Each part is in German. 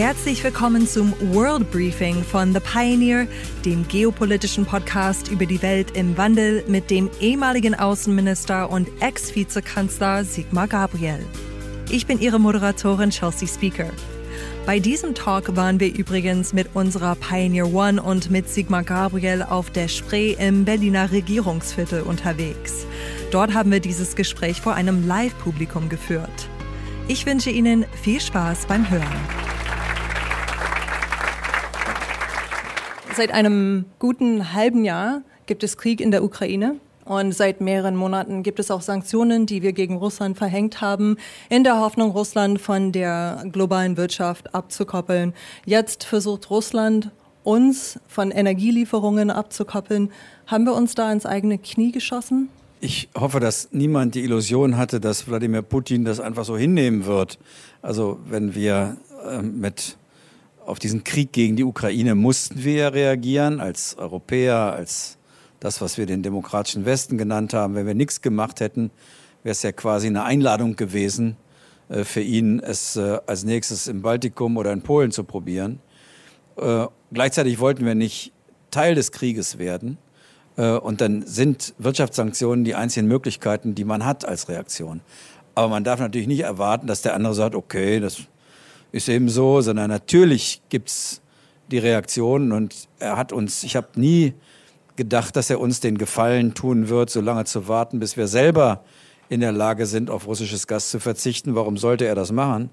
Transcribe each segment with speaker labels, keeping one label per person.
Speaker 1: Herzlich willkommen zum World Briefing von The Pioneer, dem geopolitischen Podcast über die Welt im Wandel mit dem ehemaligen Außenminister und Ex-Vizekanzler Sigmar Gabriel. Ich bin Ihre Moderatorin Chelsea Speaker. Bei diesem Talk waren wir übrigens mit unserer Pioneer One und mit Sigmar Gabriel auf der Spree im Berliner Regierungsviertel unterwegs. Dort haben wir dieses Gespräch vor einem Live-Publikum geführt. Ich wünsche Ihnen viel Spaß beim Hören. Seit einem guten halben Jahr gibt es Krieg in der Ukraine. Und seit mehreren Monaten gibt es auch Sanktionen, die wir gegen Russland verhängt haben, in der Hoffnung, Russland von der globalen Wirtschaft abzukoppeln. Jetzt versucht Russland, uns von Energielieferungen abzukoppeln. Haben wir uns da ins eigene Knie geschossen?
Speaker 2: Ich hoffe, dass niemand die Illusion hatte, dass Wladimir Putin das einfach so hinnehmen wird. Also wenn wir äh, mit auf diesen Krieg gegen die Ukraine mussten wir reagieren als Europäer, als das, was wir den demokratischen Westen genannt haben. Wenn wir nichts gemacht hätten, wäre es ja quasi eine Einladung gewesen äh, für ihn, es äh, als nächstes im Baltikum oder in Polen zu probieren. Äh, gleichzeitig wollten wir nicht Teil des Krieges werden. Und dann sind Wirtschaftssanktionen die einzigen Möglichkeiten, die man hat als Reaktion. Aber man darf natürlich nicht erwarten, dass der andere sagt, okay, das ist eben so, sondern natürlich gibt es die Reaktionen und er hat uns, ich habe nie gedacht, dass er uns den Gefallen tun wird, so lange zu warten, bis wir selber in der Lage sind, auf russisches Gas zu verzichten. Warum sollte er das machen?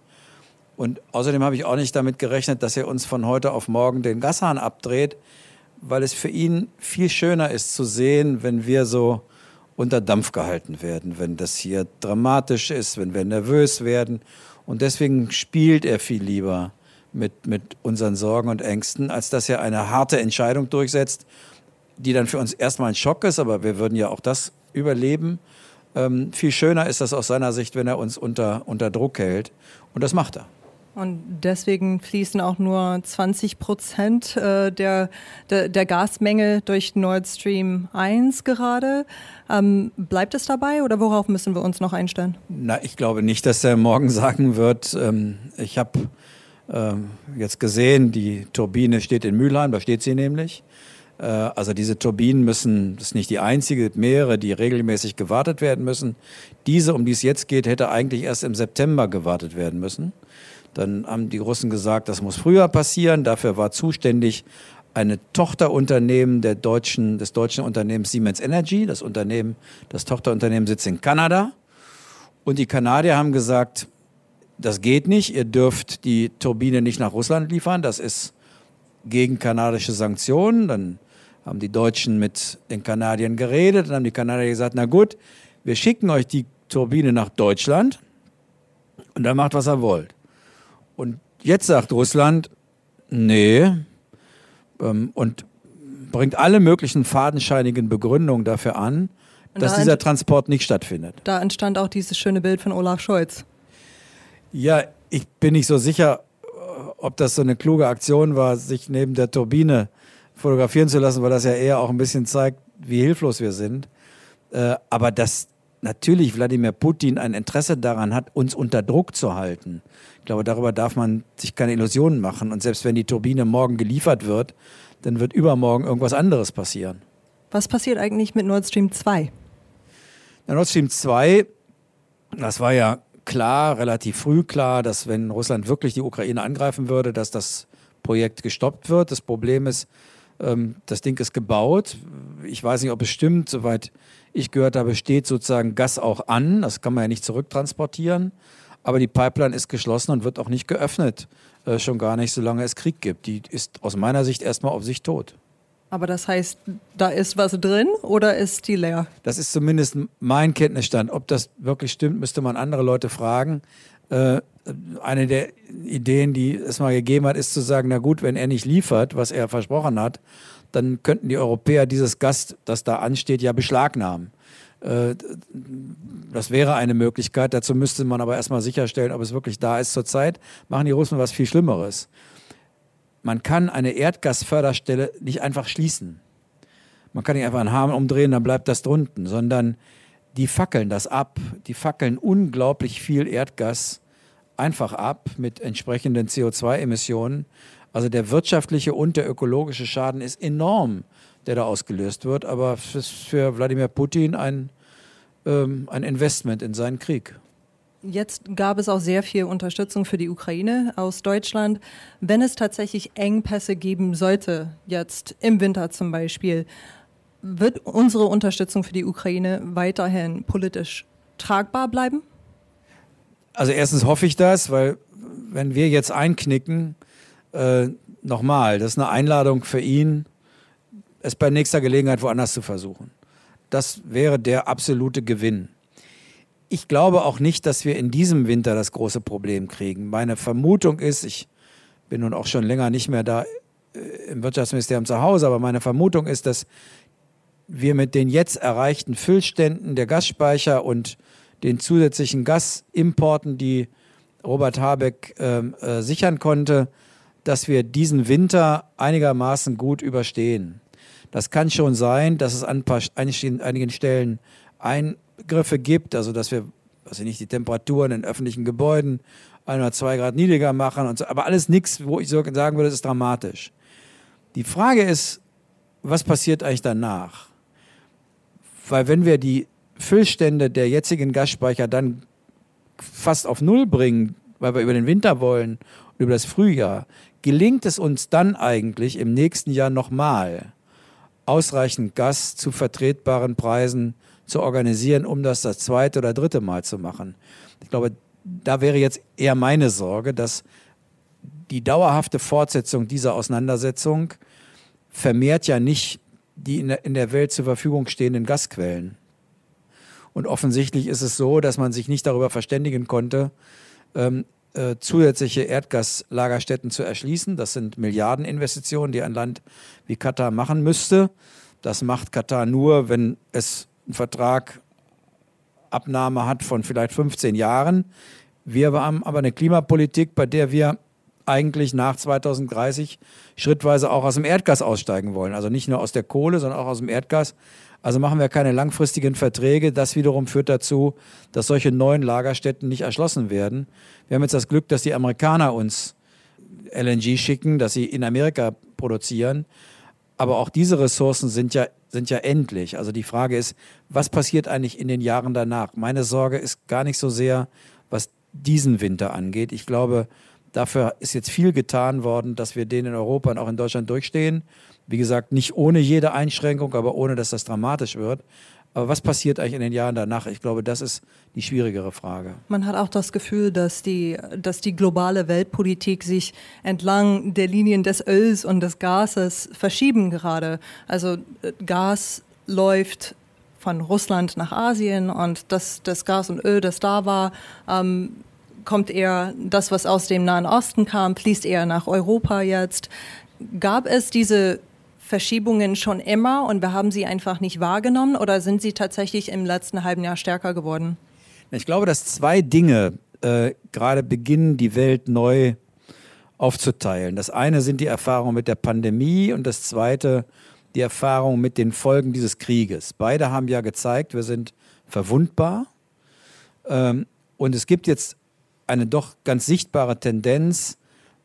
Speaker 2: Und außerdem habe ich auch nicht damit gerechnet, dass er uns von heute auf morgen den Gashahn abdreht, weil es für ihn viel schöner ist zu sehen, wenn wir so unter Dampf gehalten werden, wenn das hier dramatisch ist, wenn wir nervös werden. Und deswegen spielt er viel lieber mit, mit unseren Sorgen und Ängsten, als dass er eine harte Entscheidung durchsetzt die dann für uns erstmal ein Schock ist, aber wir würden ja auch das überleben. Ähm, viel schöner ist das aus seiner Sicht, wenn er uns unter, unter Druck hält. Und das macht er.
Speaker 1: Und deswegen fließen auch nur 20 Prozent äh, der, der, der, Gasmenge durch Nord Stream 1 gerade. Ähm, bleibt es dabei oder worauf müssen wir uns noch einstellen?
Speaker 2: Na, ich glaube nicht, dass er morgen sagen wird, ähm, ich habe ähm, jetzt gesehen, die Turbine steht in Mülheim, da steht sie nämlich. Äh, also diese Turbinen müssen, das ist nicht die einzige, mehrere, die regelmäßig gewartet werden müssen. Diese, um die es jetzt geht, hätte eigentlich erst im September gewartet werden müssen. Dann haben die Russen gesagt, das muss früher passieren. Dafür war zuständig eine Tochterunternehmen der deutschen, des deutschen Unternehmens Siemens Energy. Das Unternehmen, das Tochterunternehmen sitzt in Kanada. Und die Kanadier haben gesagt, das geht nicht. Ihr dürft die Turbine nicht nach Russland liefern. Das ist gegen kanadische Sanktionen. Dann haben die Deutschen mit den Kanadiern geredet und haben die Kanadier gesagt, na gut, wir schicken euch die Turbine nach Deutschland und dann macht, was ihr wollt. Und jetzt sagt Russland, nee, ähm, und bringt alle möglichen fadenscheinigen Begründungen dafür an, dass da dieser Transport nicht stattfindet.
Speaker 1: Da entstand auch dieses schöne Bild von Olaf Scholz.
Speaker 2: Ja, ich bin nicht so sicher, ob das so eine kluge Aktion war, sich neben der Turbine fotografieren zu lassen, weil das ja eher auch ein bisschen zeigt, wie hilflos wir sind. Äh, aber dass natürlich Wladimir Putin ein Interesse daran hat, uns unter Druck zu halten. Ich glaube, darüber darf man sich keine Illusionen machen. Und selbst wenn die Turbine morgen geliefert wird, dann wird übermorgen irgendwas anderes passieren.
Speaker 1: Was passiert eigentlich mit Nord Stream 2?
Speaker 2: Na, Nord Stream 2, das war ja klar, relativ früh klar, dass wenn Russland wirklich die Ukraine angreifen würde, dass das Projekt gestoppt wird. Das Problem ist, ähm, das Ding ist gebaut. Ich weiß nicht, ob es stimmt. Soweit ich gehört habe, steht sozusagen Gas auch an. Das kann man ja nicht zurücktransportieren. Aber die Pipeline ist geschlossen und wird auch nicht geöffnet. Äh, schon gar nicht, solange es Krieg gibt. Die ist aus meiner Sicht erstmal auf sich tot.
Speaker 1: Aber das heißt, da ist was drin oder ist die leer?
Speaker 2: Das ist zumindest mein Kenntnisstand. Ob das wirklich stimmt, müsste man andere Leute fragen. Äh, eine der Ideen, die es mal gegeben hat, ist zu sagen, na gut, wenn er nicht liefert, was er versprochen hat, dann könnten die Europäer dieses Gas, das da ansteht, ja beschlagnahmen. Äh, das wäre eine Möglichkeit. Dazu müsste man aber erstmal sicherstellen, ob es wirklich da ist. Zurzeit machen die Russen was viel Schlimmeres. Man kann eine Erdgasförderstelle nicht einfach schließen. Man kann nicht einfach einen Hahn umdrehen, dann bleibt das drunten, sondern die fackeln das ab. Die fackeln unglaublich viel Erdgas einfach ab mit entsprechenden CO2-Emissionen. Also der wirtschaftliche und der ökologische Schaden ist enorm, der da ausgelöst wird. Aber es ist für Wladimir Putin ein, ähm, ein Investment in seinen Krieg.
Speaker 1: Jetzt gab es auch sehr viel Unterstützung für die Ukraine aus Deutschland. Wenn es tatsächlich Engpässe geben sollte, jetzt im Winter zum Beispiel, wird unsere Unterstützung für die Ukraine weiterhin politisch tragbar bleiben?
Speaker 2: Also erstens hoffe ich das, weil wenn wir jetzt einknicken, äh, nochmal, das ist eine Einladung für ihn, es bei nächster Gelegenheit woanders zu versuchen. Das wäre der absolute Gewinn. Ich glaube auch nicht, dass wir in diesem Winter das große Problem kriegen. Meine Vermutung ist, ich bin nun auch schon länger nicht mehr da äh, im Wirtschaftsministerium zu Hause, aber meine Vermutung ist, dass wir mit den jetzt erreichten Füllständen der Gasspeicher und den zusätzlichen Gasimporten, die Robert Habeck ähm, äh, sichern konnte, dass wir diesen Winter einigermaßen gut überstehen. Das kann schon sein, dass es an einigen Stellen Eingriffe gibt, also dass wir, weiß ich nicht, die Temperaturen in öffentlichen Gebäuden ein oder zwei Grad niedriger machen und so, aber alles nichts, wo ich sagen würde, ist dramatisch. Die Frage ist, was passiert eigentlich danach? Weil wenn wir die Füllstände der jetzigen Gasspeicher dann fast auf Null bringen, weil wir über den Winter wollen und über das Frühjahr, gelingt es uns dann eigentlich im nächsten Jahr nochmal ausreichend Gas zu vertretbaren Preisen zu organisieren, um das das zweite oder dritte Mal zu machen. Ich glaube, da wäre jetzt eher meine Sorge, dass die dauerhafte Fortsetzung dieser Auseinandersetzung vermehrt ja nicht die in der Welt zur Verfügung stehenden Gasquellen. Und offensichtlich ist es so, dass man sich nicht darüber verständigen konnte, ähm, äh, zusätzliche Erdgaslagerstätten zu erschließen. Das sind Milliardeninvestitionen, die ein Land wie Katar machen müsste. Das macht Katar nur, wenn es einen Vertrag Abnahme hat von vielleicht 15 Jahren. Wir haben aber eine Klimapolitik, bei der wir eigentlich nach 2030 schrittweise auch aus dem Erdgas aussteigen wollen. Also nicht nur aus der Kohle, sondern auch aus dem Erdgas. Also machen wir keine langfristigen Verträge. Das wiederum führt dazu, dass solche neuen Lagerstätten nicht erschlossen werden. Wir haben jetzt das Glück, dass die Amerikaner uns LNG schicken, dass sie in Amerika produzieren. Aber auch diese Ressourcen sind ja, sind ja endlich. Also die Frage ist, was passiert eigentlich in den Jahren danach? Meine Sorge ist gar nicht so sehr, was diesen Winter angeht. Ich glaube, dafür ist jetzt viel getan worden, dass wir den in Europa und auch in Deutschland durchstehen. Wie gesagt, nicht ohne jede Einschränkung, aber ohne, dass das dramatisch wird. Aber was passiert eigentlich in den Jahren danach? Ich glaube, das ist die schwierigere Frage.
Speaker 1: Man hat auch das Gefühl, dass die, dass die globale Weltpolitik sich entlang der Linien des Öls und des Gases verschieben gerade. Also äh, Gas läuft von Russland nach Asien und das, das Gas und Öl, das da war, ähm, kommt eher, das, was aus dem Nahen Osten kam, fließt eher nach Europa jetzt. Gab es diese Verschiebungen schon immer und wir haben sie einfach nicht wahrgenommen oder sind sie tatsächlich im letzten halben Jahr stärker geworden?
Speaker 2: Ich glaube, dass zwei Dinge äh, gerade beginnen, die Welt neu aufzuteilen. Das eine sind die Erfahrungen mit der Pandemie und das zweite die Erfahrungen mit den Folgen dieses Krieges. Beide haben ja gezeigt, wir sind verwundbar. Ähm, und es gibt jetzt eine doch ganz sichtbare Tendenz,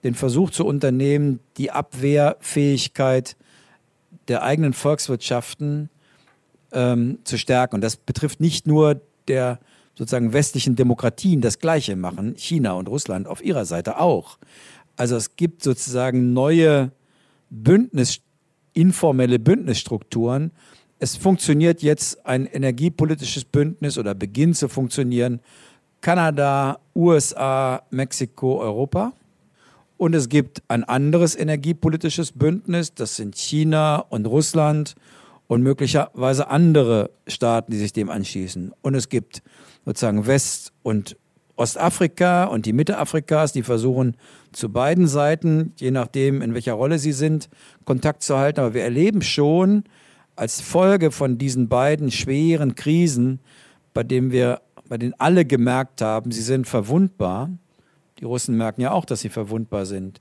Speaker 2: den Versuch zu unternehmen, die Abwehrfähigkeit der eigenen Volkswirtschaften ähm, zu stärken. Und das betrifft nicht nur der sozusagen westlichen Demokratien das Gleiche machen, China und Russland auf ihrer Seite auch. Also es gibt sozusagen neue Bündnis, informelle Bündnisstrukturen. Es funktioniert jetzt ein energiepolitisches Bündnis oder beginnt zu funktionieren. Kanada, USA, Mexiko, Europa. Und es gibt ein anderes energiepolitisches Bündnis, das sind China und Russland und möglicherweise andere Staaten, die sich dem anschließen. Und es gibt sozusagen West- und Ostafrika und die Mitte Afrikas, die versuchen zu beiden Seiten, je nachdem, in welcher Rolle sie sind, Kontakt zu halten. Aber wir erleben schon als Folge von diesen beiden schweren Krisen, bei denen wir, bei denen alle gemerkt haben, sie sind verwundbar, die Russen merken ja auch, dass sie verwundbar sind.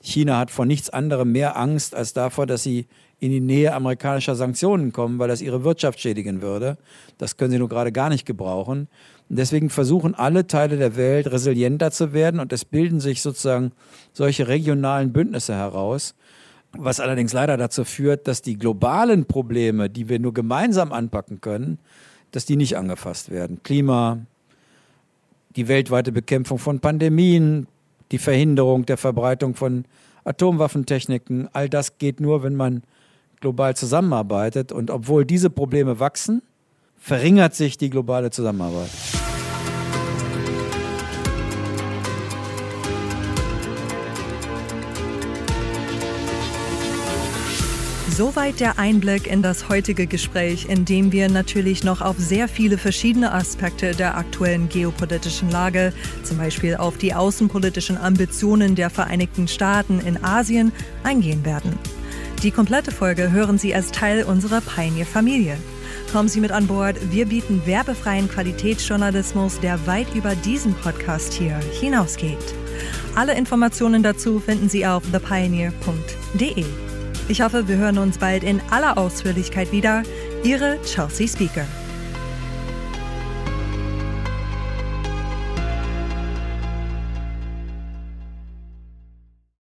Speaker 2: China hat vor nichts anderem mehr Angst als davor, dass sie in die Nähe amerikanischer Sanktionen kommen, weil das ihre Wirtschaft schädigen würde. Das können sie nur gerade gar nicht gebrauchen. Und deswegen versuchen alle Teile der Welt resilienter zu werden und es bilden sich sozusagen solche regionalen Bündnisse heraus, was allerdings leider dazu führt, dass die globalen Probleme, die wir nur gemeinsam anpacken können, dass die nicht angefasst werden. Klima, die weltweite Bekämpfung von Pandemien, die Verhinderung der Verbreitung von Atomwaffentechniken, all das geht nur, wenn man global zusammenarbeitet. Und obwohl diese Probleme wachsen, verringert sich die globale Zusammenarbeit.
Speaker 1: Soweit der Einblick in das heutige Gespräch, in dem wir natürlich noch auf sehr viele verschiedene Aspekte der aktuellen geopolitischen Lage, zum Beispiel auf die außenpolitischen Ambitionen der Vereinigten Staaten in Asien, eingehen werden. Die komplette Folge hören Sie als Teil unserer Pioneer-Familie. Kommen Sie mit an Bord. Wir bieten werbefreien Qualitätsjournalismus, der weit über diesen Podcast hier hinausgeht. Alle Informationen dazu finden Sie auf thepioneer.de. Ich hoffe, wir hören uns bald in aller Ausführlichkeit wieder. Ihre Chelsea Speaker.